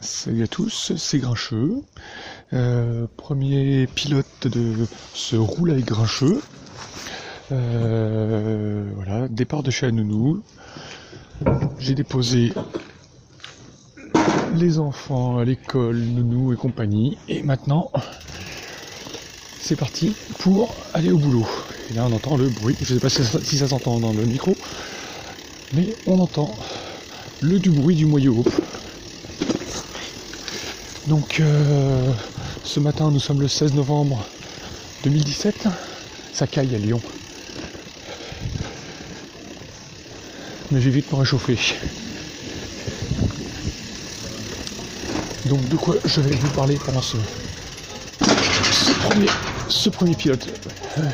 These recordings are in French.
Salut à tous, c'est Grincheux. Euh, premier pilote de ce roule avec Grincheux. Euh, voilà, départ de chez Anounou. J'ai déposé les enfants à l'école, Nounou et compagnie. Et maintenant, c'est parti pour aller au boulot. Et là, on entend le bruit. Je ne sais pas si ça, s'entend dans le micro, mais on entend le du bruit du moyeu donc euh, ce matin nous sommes le 16 novembre 2017. Ça caille à Lyon. Mais j'ai vite me réchauffer. Donc de quoi je vais vous parler pendant ce, premier, ce premier pilote. Donc,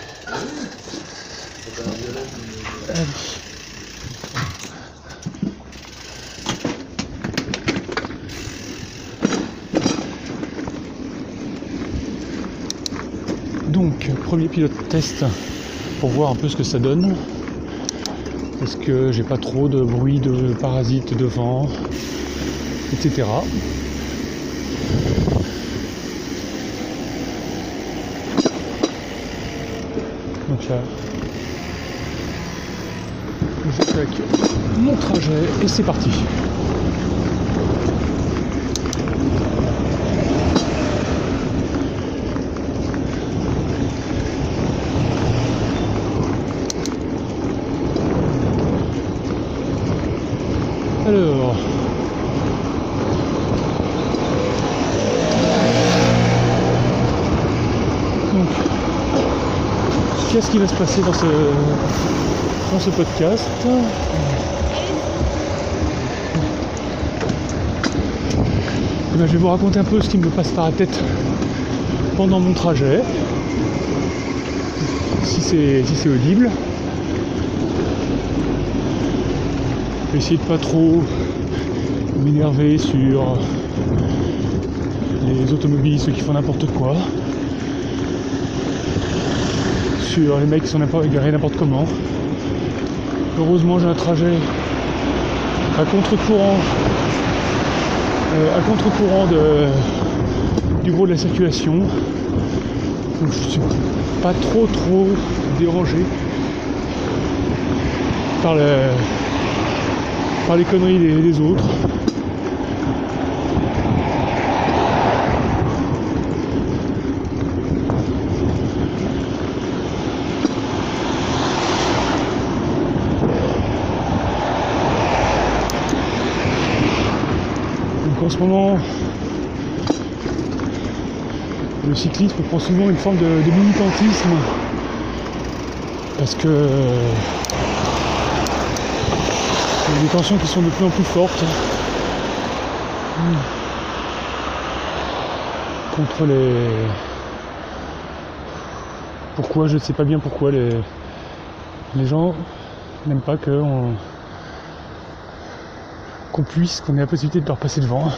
premier pilote test pour voir un peu ce que ça donne. Est-ce que j'ai pas trop de bruit de parasites devant, etc. Donc là, je mon trajet et c'est parti. Alors. Donc, qu'est-ce qui va se passer dans ce, dans ce podcast eh ben, Je vais vous raconter un peu ce qui me passe par la tête pendant mon trajet, si c'est si audible. essayer de pas trop m'énerver sur les automobilistes qui font n'importe quoi, les mecs qui sont garés n'importe comment. Heureusement j'ai un trajet à contre-courant euh, à contre-courant du gros de la circulation. Donc je suis pas trop trop dérangé par par les conneries des, autres. Ce moment, le cyclisme prend souvent une forme de, militantisme parce que il des tensions qui sont de plus en plus fortes. Hmm. Contre les. Pourquoi Je ne sais pas bien pourquoi les, les gens n'aiment pas qu'on qu'on puisse, qu'on ait la possibilité de leur passer devant.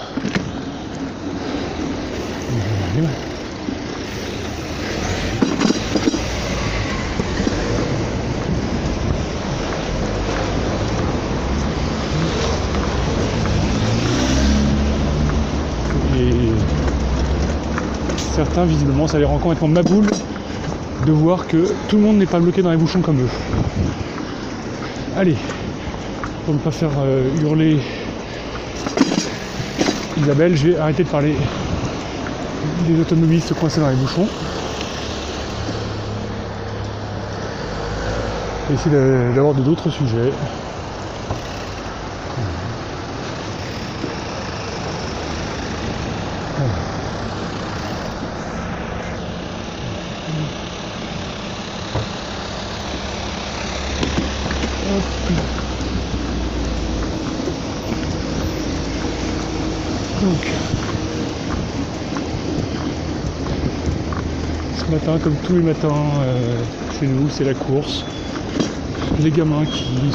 certains, visiblement, ça les rend complètement maboules de voir que tout le monde n'est pas bloqué dans les bouchons comme eux. Allez, pour ne pas faire euh, hurler Isabelle, je vais arrêter de parler des automobilistes coincés dans les bouchons. Et essayer d'avoir d'autres sujets. Donc, ce matin, comme tous les matins euh, chez nous, c'est la course. Les gamins qui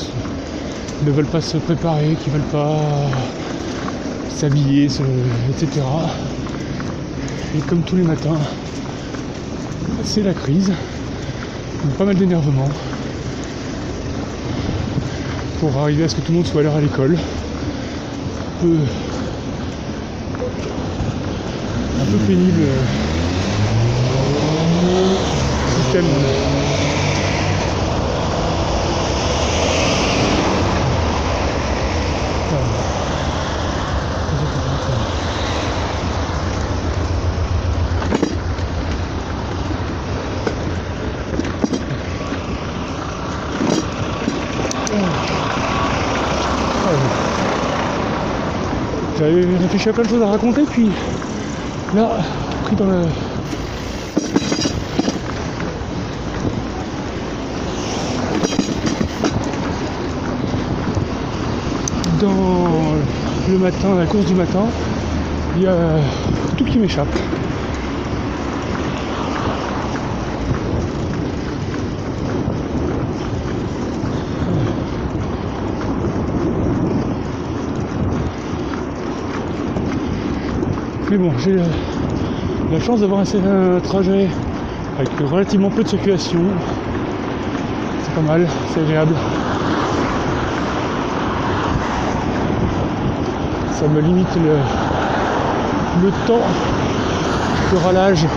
ne veulent pas se préparer, qui veulent pas s'habiller, etc. Et comme tous les matins, c'est la crise. pas mal d'énervement pour arriver à ce que tout le monde soit à l'heure à l'école. un peu pénible euh, système. J'avais réfléchi à plein de choses à raconter, puis là, pris dans le. Dans le matin, la course du matin, il y a tout qui m'échappe. Mais bon, j'ai la chance d'avoir un, trajet avec relativement peu de circulation. C'est pas mal, c'est agréable. Ça me limite le, temps de ralage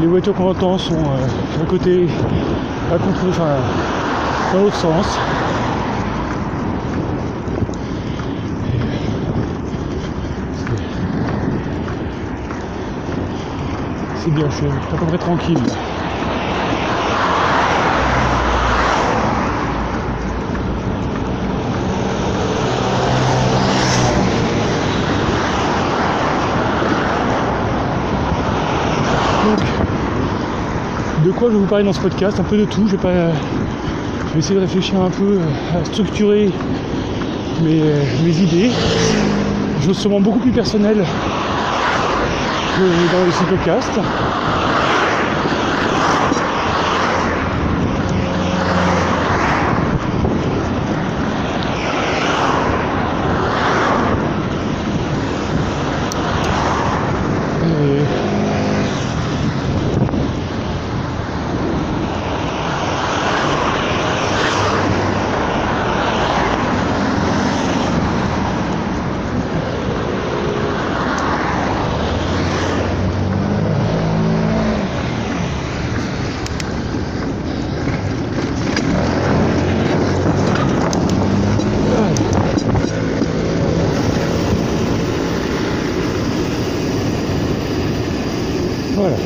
les voitures qu'on entend sont euh, à côté, à contre, enfin, dans l'autre sens. C'est bien, je suis à peu près tranquille. De quoi je vais vous parler dans ce podcast? Un peu de tout. Je vais, pas, je vais essayer de réfléchir un peu à structurer mes, mes idées. Je suis sûrement beaucoup plus personnel dans les podcast. Et Voilà.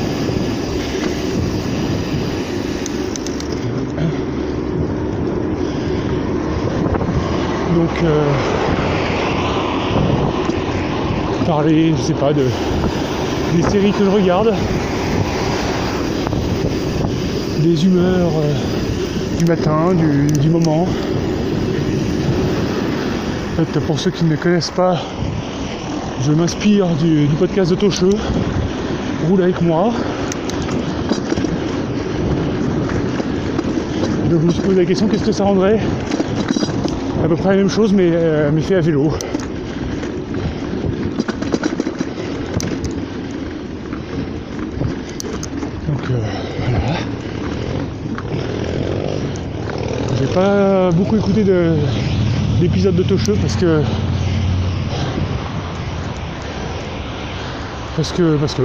Donc, euh, parler, je sais pas, de des séries que je regarde, des humeurs euh, du matin, du, moment. En fait, pour ceux qui ne me connaissent pas, je m'inspire du, du podcast de Tocheux roule avec moi. Donc je me suis posé la question qu'est-ce que ça rendrait? À peu près la même chose mais, euh, mais fait à vélo. Donc euh, voilà. J'ai beaucoup écouté de- d'épisodes de Tocheux parce que parce que parce que.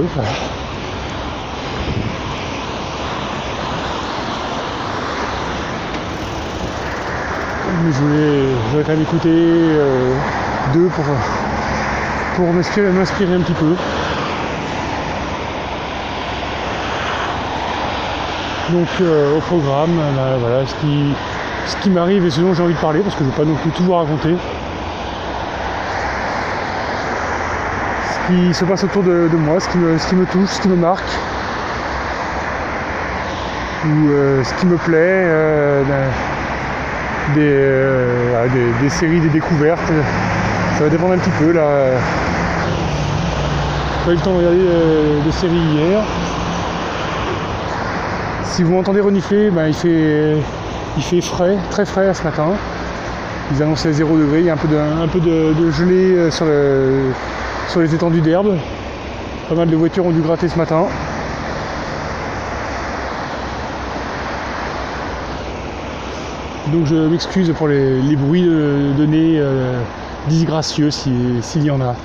Mais je voulais, je quand même écouter euh, deux pour, pour m'inspirer, un petit peu. Donc euh, au programme, là, voilà, ce qui, ce qui m'arrive et ce dont j'ai envie de parler, parce que je ne vais pas non plus tout vous raconter. Ce qui se passe autour de, moi, ce qui, me, touche, ce qui me marque, ou euh, ce qui me plaît, euh, des, euh, des- des séries, des découvertes. Ça va dépendre un petit peu là. Pas eu le temps de regarder euh, de séries hier. Si vous m'entendez renifler, ben, il, fait, il fait frais, très frais ce matin. Ils annonçaient 0 degré, il y a un peu de, gelée euh, sur les étendues d'herbe. Pas mal de voitures ont dû gratter ce matin. Donc je m'excuse pour les, bruits de, nez euh, disgracieux s'il y en a.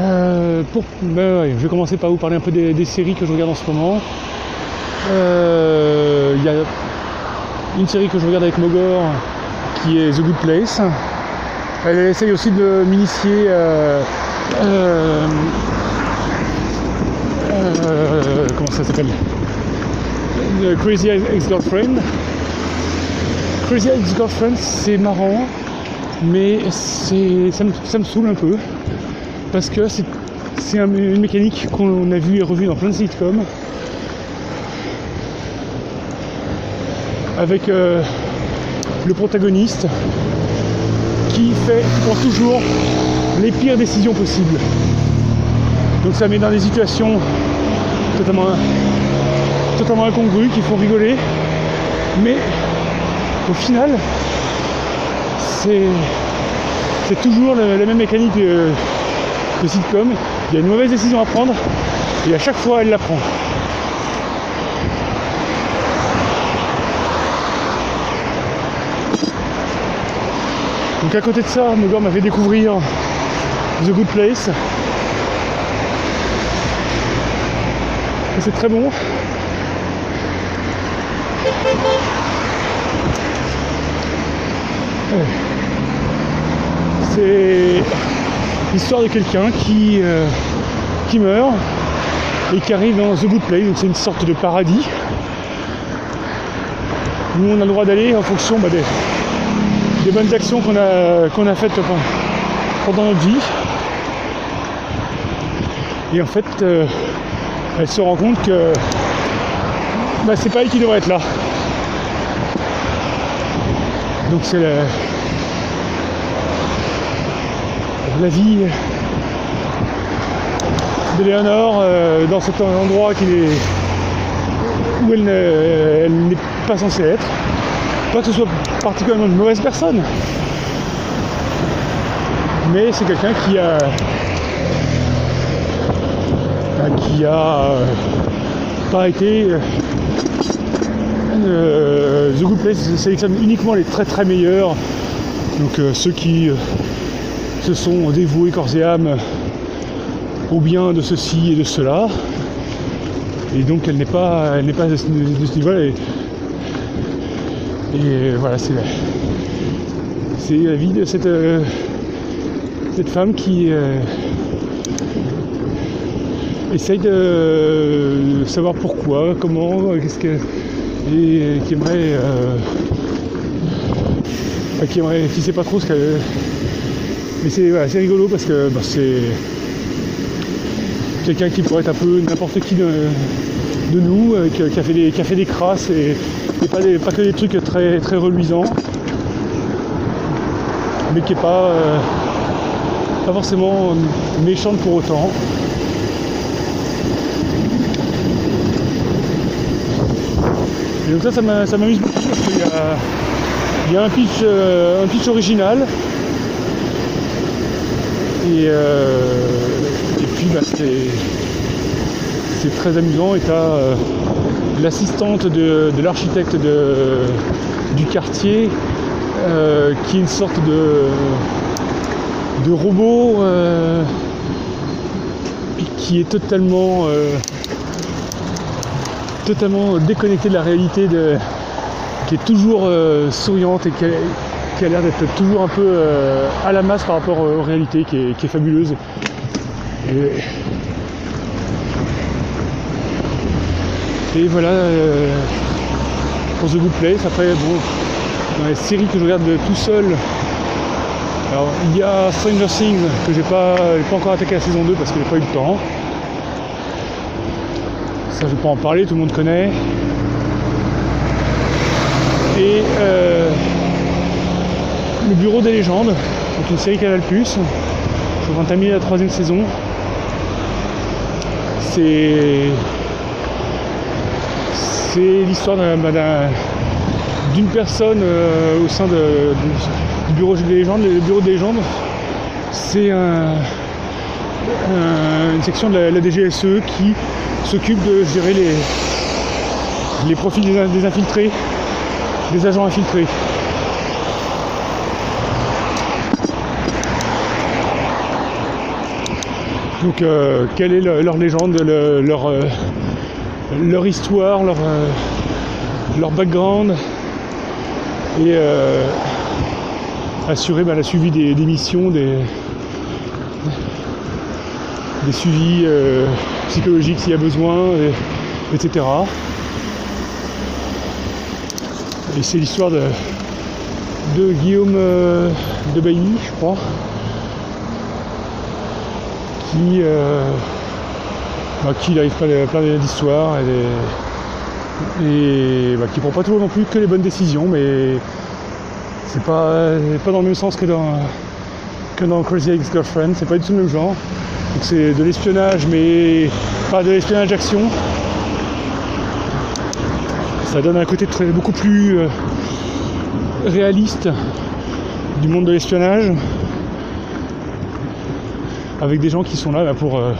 Euh, pour, ben je vais commencer par vous parler un peu des, séries que je regarde en ce moment. Euh, il y a une série que je regarde avec Mogor qui est The Good Place. Elle essaye aussi de m'initier euh, comment ça s'appelle? Crazy Ex-Girlfriend. Crazy Ex-Girlfriend c'est marrant mais me, ça me saoule un peu parce que c'est une mécanique qu'on a vue et revue dans plein de sitcoms. Avec euh, le protagoniste qui fait, prend toujours les pires décisions possibles. Donc ça met dans des situations totalement, totalement incongrues qui font rigoler. Mais au final, c'est toujours la, même mécanique euh, de sitcom, il y a une mauvaise décision à prendre et à chaque fois elle la prend. Donc à côté de ça, Mogor m'a fait découvrir The Good Place. c'est très bon. C'est l'histoire de quelqu'un qui, euh, qui meurt et qui arrive dans The Good Place, donc c'est une sorte de paradis où on a le droit d'aller en fonction bah, des, bonnes actions qu'on a, a faites pendant notre vie. Et en fait, euh, elle se rend compte que bah, c'est pas elle qui devrait être là. Donc c'est la, vie de Léonore euh, dans cet endroit où elle n'est pas censée être. Pas que ce soit particulièrement une mauvaise personne, mais c'est quelqu'un qui a qui a euh, pas été euh, The Good Place sélectionne uniquement les très très meilleurs donc ceux qui se sont dévoués corps et âme au bien de ceci et de cela. Et donc elle n'est pas, elle n'est pas de ce, niveau-là. Et, voilà, c'est la, vie de cette, euh, cette femme qui euh, essaye de savoir pourquoi, comment, qu'est-ce et qui aimerait, euh, qui aimerait, qui sait pas trop ce qu'elle mais c'est rigolo parce que bah, c'est quelqu'un qui pourrait être un peu n'importe qui de, nous, euh, qui, a fait des, qui des crasses et, pas, pas, que des trucs très, très reluisants, mais qui n'est pas, euh, pas forcément méchante pour autant. Et donc ça, ça m'amuse beaucoup parce qu'il y a, un pitch, euh, un pitch original euh, et, puis bah, c'est très amusant et tu as l'assistante de, l'architecte du quartier euh, qui est une sorte de, de robot euh, qui est totalement totalement déconnecté de la réalité qui est toujours souriante et qui, qui a l'air d'être toujours un peu euh, à la masse par rapport aux réalités, qui est, fabuleuse. Et, voilà euh, pour The Good Place. Après, bon, dans les séries que je regarde tout seul, alors il y a Stranger Things que j'ai pas, pas encore attaqué la saison 2 parce que j'ai pas eu le temps. Ça je vais pas en parler, tout le monde connaît. Et euh, le Bureau des légendes, donc une série Canal Plus. Je vais entamer la troisième saison. C'est c'est l'histoire d'un, d'une personne au sein du bureau des légendes. Le bureau des légendes, c'est une section de la, DGSE qui s'occupe de gérer les, les profils des infiltrés, des agents infiltrés. Donc euh, quelle est leur, légende, leur, euh, leur, histoire, leur, euh, leur background et assurer bah, la suivi des, missions, des, des suivis psychologiques s'il y a besoin, etc. Et c'est l'histoire de, de Guillaume de Bailly, je crois, qui, euh, bah, qui arrive plein, plein d'histoires et, et bah, qui prend pas toujours non plus que les bonnes décisions, mais c'est pas, pas dans le même sens que dans, Crazy Ex-Girlfriend, c'est pas du tout le même genre. Donc c'est de l'espionnage, mais pas de l'espionnage d'action. Ça donne un côté beaucoup plus euh, réaliste du monde de l'espionnage avec des gens qui sont là pour euh,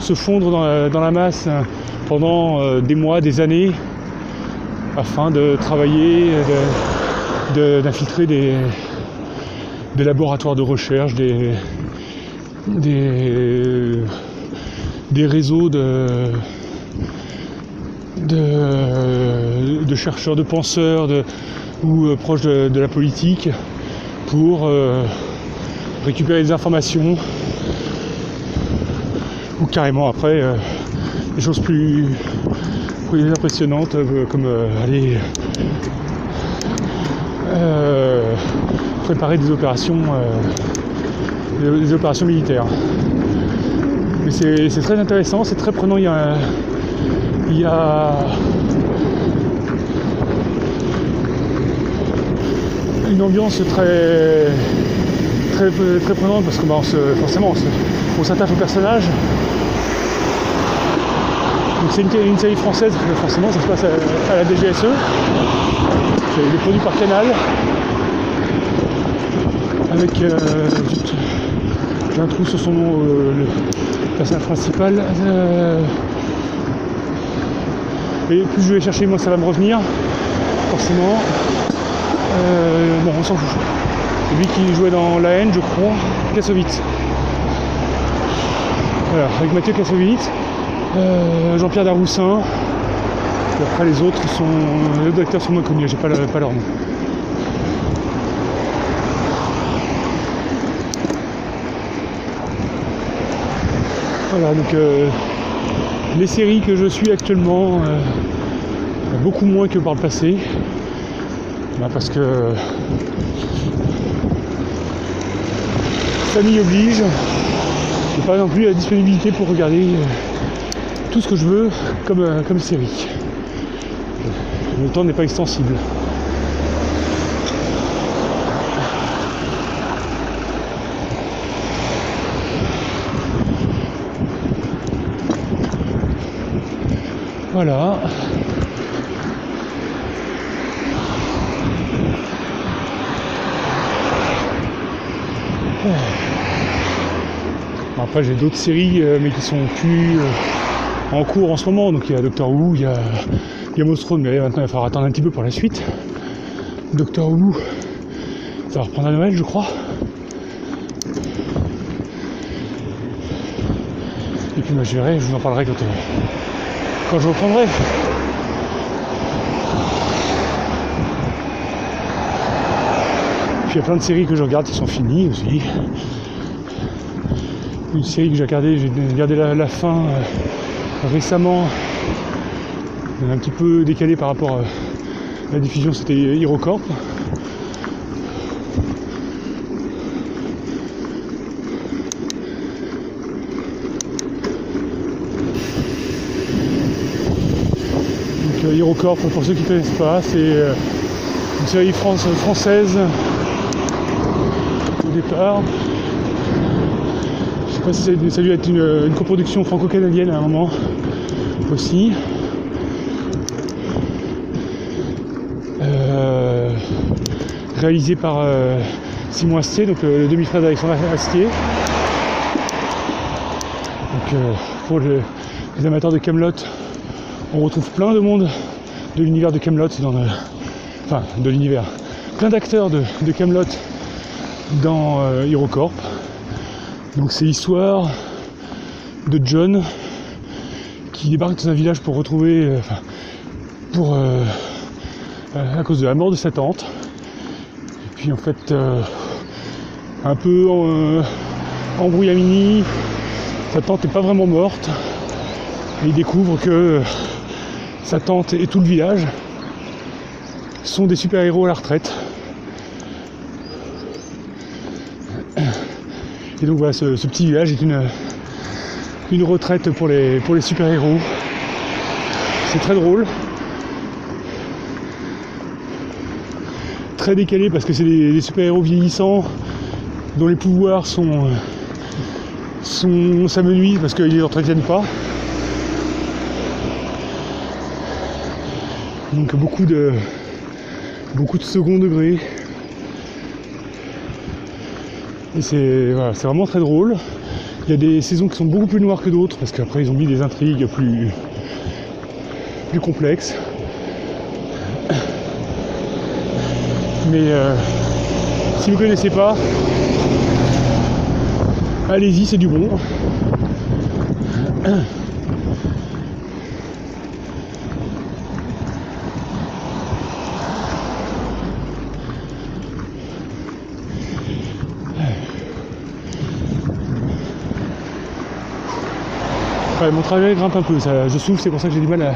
se fondre dans la, masse hein, pendant euh, des mois, des années, afin de travailler, d'infiltrer des, laboratoires de recherche, des, réseaux de, chercheurs, de penseurs ou euh, proches de, la politique pour récupérer des informations ou carrément après euh, des choses plus, impressionnantes euh, comme euh, aller préparer des opérations des, opérations militaires. Mais c'est très intéressant, c'est très prenant. Il y a, une ambiance très très, très prenante parce que bah, forcément on s'attache au personnage c'est une, série française, forcément ça se passe à, la DGSE. C'est produit par Canal. Avec euh, j'ai un trou sur son nom, euh, le personnage principal. Euh, et plus je vais chercher, moi ça va me revenir. Forcément. bon on s'en fout. C'est lui qui jouait dans La haine je crois. Kassovitz. Voilà, avec Mathieu Kassovitz. Euh, Jean-Pierre Daroussin. Et après les autres sont. Les autres acteurs sont moins connus, j'ai pas, pas leur nom. Voilà, donc euh, les séries que je suis actuellement, euh, beaucoup moins que par le passé. Bah, parce que famille oblige, j'ai pas non plus la disponibilité pour regarder tout ce que je veux comme, euh, comme série. Le temps n'est pas extensible. Voilà. après j'ai d'autres séries euh, mais qui sont plus euh, en cours en ce moment. Donc il y a Doctor Who, il y a, il y a mais maintenant il va falloir attendre un petit peu pour la suite. Doctor Who, ça va reprendre à Noël, je crois. Et puis moi je verrai, je vous en parlerai quand, euh, quand je reprendrai. Puis il y a plein de séries que je regarde qui sont finies aussi. Une série que j'ai regardée, j'ai regardé la, fin. Euh, récemment, un petit peu décalé par rapport à la diffusion, c'était HeroCorp. Donc euh, HeroCorp, pour ceux qui ne connaissent pas, c'est euh, une série française au départ. Je sais pas si ça a dû être une, une coproduction franco-canadienne à un moment aussi. Euh, réalisé par Simon Astier, donc le, demi-frère d'Alexandre Astier. Donc pour les amateurs de Camelot, on retrouve plein de monde de l'univers de Camelot dans le, enfin de l'univers, plein d'acteurs de, Camelot dans euh, HeroCorp. Donc c'est l'histoire de John qui débarque dans un village pour retrouver, euh, pour euh, à cause de la mort de sa tante. Et puis en fait, un peu en, embrouillamini, sa tante n'est pas vraiment morte. Et il découvre que sa tante et tout le village sont des super-héros à la retraite. Et donc voilà, ce, petit village est une, une retraite pour les, super-héros. C'est très drôle. Très décalé parce que c'est des, super-héros vieillissants dont les pouvoirs sont, sont s'amenuisent parce qu'ils ne les entretiennent pas. Donc beaucoup de beaucoup de second degré. Et c'est vraiment très drôle. Il y a des saisons qui sont beaucoup plus noires que d'autres parce qu'après ils ont mis des intrigues plus, plus complexes. Mais euh, si vous ne connaissez pas, allez-y, c'est du bon. Mon travail grimpe un peu, je souffle, c'est pour ça que j'ai du mal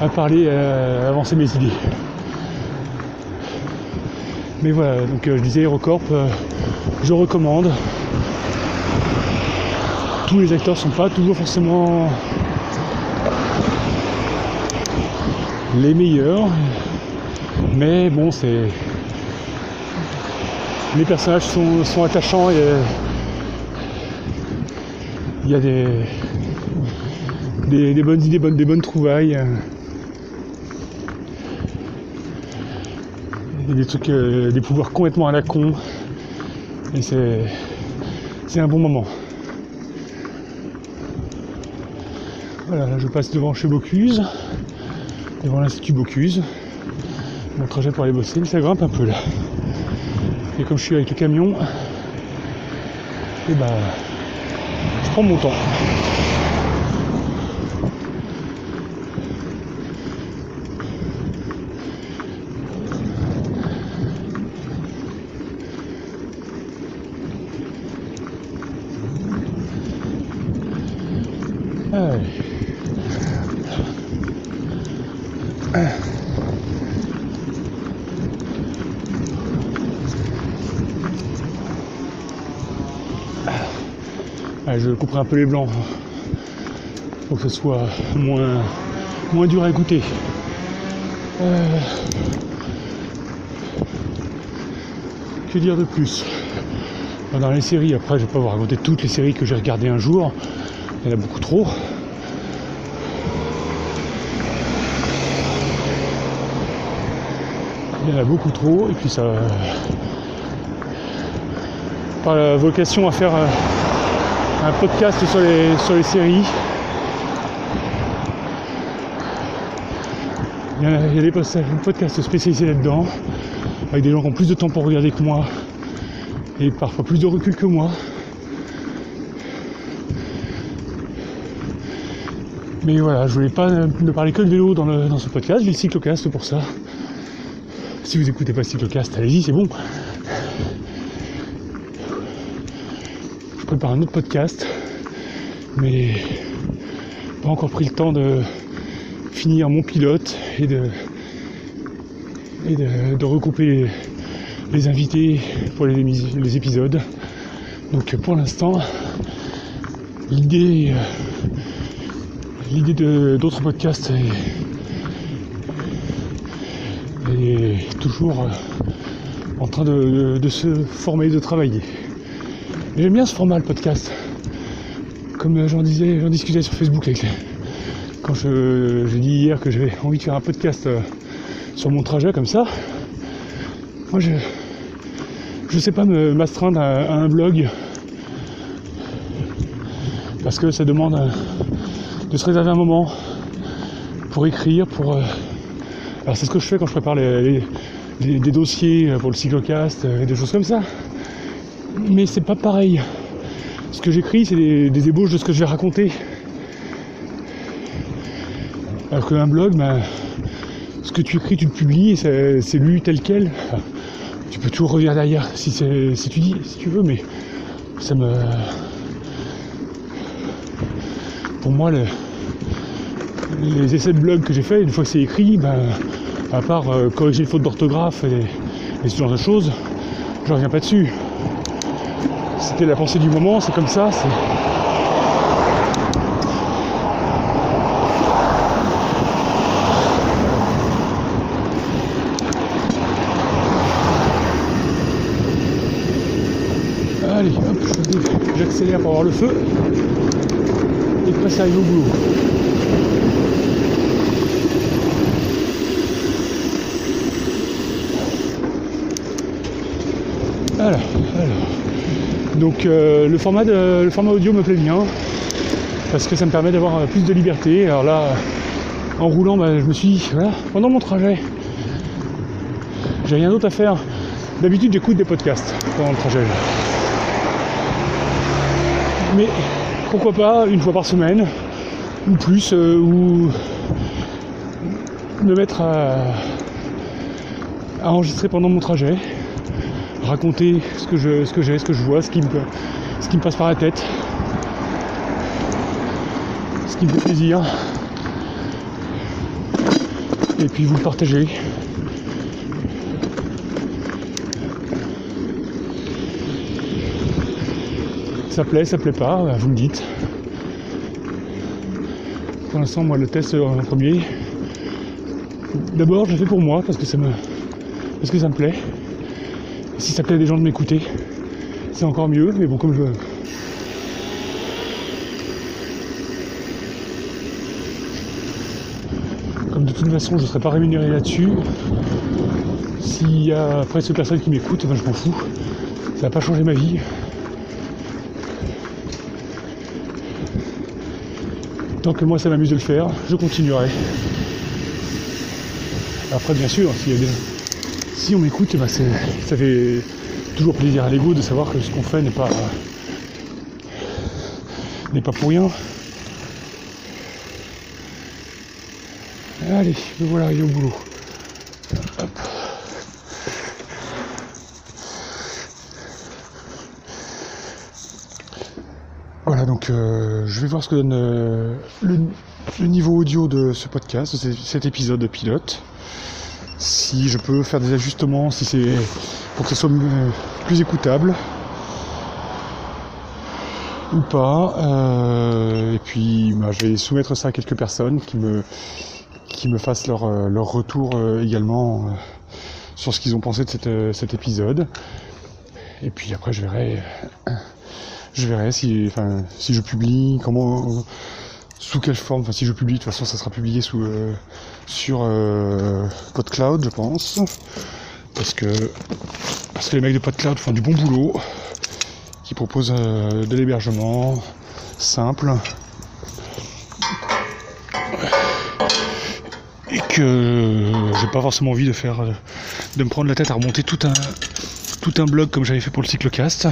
à, parler, à avancer mes idées. Mais voilà, donc euh, je disais Aerocorp, euh, je recommande. Tous les acteurs sont pas toujours forcément les meilleurs, mais bon, c'est les personnages sont, attachants et il y a des des, bonnes idées, des bonnes trouvailles. des trucs, euh, des pouvoirs complètement à la con. Et c'est, un bon moment. Voilà, là je passe devant chez Bocuse, devant l'Institut Bocuse. Mon trajet pour aller bosser, ça grimpe un peu là. Et comme je suis avec le camion, et eh ben, je prends mon temps. Je couperai un peu les blancs pour que ce soit moins, moins dur à écouter. Euh, que dire de plus? Dans les séries, après je vais pas vous raconter toutes les séries que j'ai regardées un jour, il y en a beaucoup trop. Il y en a beaucoup trop et puis ça pas la vocation à faire euh, un podcast sur les, sur les séries. Il y a, des podcasts spécialisés là-dedans, avec des gens qui ont plus de temps pour regarder que moi, et parfois plus de recul que moi. Mais voilà, je voulais pas ne parler que de vélo dans, dans ce podcast, j'ai le cyclocast pour ça. Si vous écoutez pas cyclocast, allez-y, c'est bon. par un autre podcast, mais pas encore pris le temps de finir mon pilote et de, et de, recouper les, invités pour les, épisodes. Donc pour l'instant, l'idée l'idée d'autres podcasts est, toujours en train de, se former, de travailler. J'aime bien ce format, le podcast. Comme j'en disais, j'en discutais sur Facebook avec quand je, j'ai dit hier que j'avais envie de faire un podcast euh, sur mon trajet comme ça. Moi, je je sais pas m'astreindre à, un blog parce que ça demande euh, de se réserver un moment pour écrire, pour. Euh, alors c'est ce que je fais quand je prépare les, des dossiers pour le cyclocast et des choses comme ça. Mais c'est pas pareil. Ce que j'écris, c'est des, ébauches de ce que je vais raconter. Alors qu'un blog, ben, ce que tu écris, tu le publies, c'est lu tel quel. tu peux toujours revenir derrière si, si tu veux, mais ça me. Pour moi, les essais de blog que j'ai fait, une fois que c'est écrit, ben, à part euh, corriger les fautes d'orthographe et, ce genre de choses, je reviens pas dessus. C'était la pensée du moment, c'est comme ça. Allez, hop, j'accélère pour avoir le feu. Et après ça au boulot. Voilà, Donc euh, le, format audio me plaît bien parce que ça me permet d'avoir euh, plus de liberté. Alors là, en roulant, bah, je me suis dit, voilà, pendant mon trajet, j'ai rien d'autre à faire. D'habitude, j'écoute des podcasts pendant le trajet. Mais pourquoi pas une fois par semaine ou plus, euh, ou me mettre à enregistrer pendant mon trajet raconter ce que je, ce que j'ai, ce que je vois, ce qui me, ce qui me passe par la tête, ce qui me fait plaisir. Et puis vous le partagez. Ça plaît, ça plaît pas, vous me dites. Pour l'instant, moi, le test en premier. D'abord, je le fais pour moi parce que ça me, parce que ça me plaît. Si ça plaît à des gens de m'écouter, c'est encore mieux, mais bon, comme je. Comme de toute façon, je ne serai pas rémunéré là-dessus. S'il y a presque personne qui m'écoute, ben je m'en fous. Ça va pas changer ma vie. Tant que moi ça m'amuse de le faire, je continuerai. Après bien sûr, s'il y a des si on m'écoute, ben, ça fait toujours plaisir à l'ego de savoir que ce qu'on fait n'est pas n'est pas pour rien. Allez, me voilà arrivé au boulot. Voilà, donc euh, je vais voir ce que donne euh, le, niveau audio de ce podcast, de cet épisode de pilote si je peux faire des ajustements, si c'est pour que ce soit plus écoutable ou pas. Euh, et puis bah, je vais soumettre ça à quelques personnes qui me qui me fassent leur, euh, leur retour euh, également sur ce qu'ils ont pensé de cet épisode. Et puis après je verrai je verrai si enfin si je publie comment sous quelle forme, enfin si je publie, de toute façon ça sera publié euh, sur euh, PodCloud je pense. Parce que, parce que les mecs de PodCloud font du bon boulot, qui proposent euh, de l'hébergement simple. Et que j'ai pas forcément envie de faire de me prendre la tête à remonter tout un tout un blog comme j'avais fait pour le cyclocast.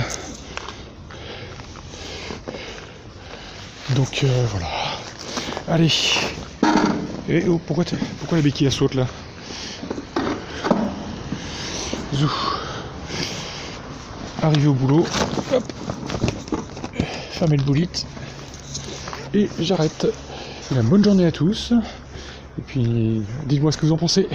Donc voilà. Allez. Et oh, pourquoi, pourquoi la béquille saute là Zou. Arrivé au boulot. Hop. Fermez le bolite. Et j'arrête. Bonne journée à tous. Et puis, dites-moi ce que vous en pensez.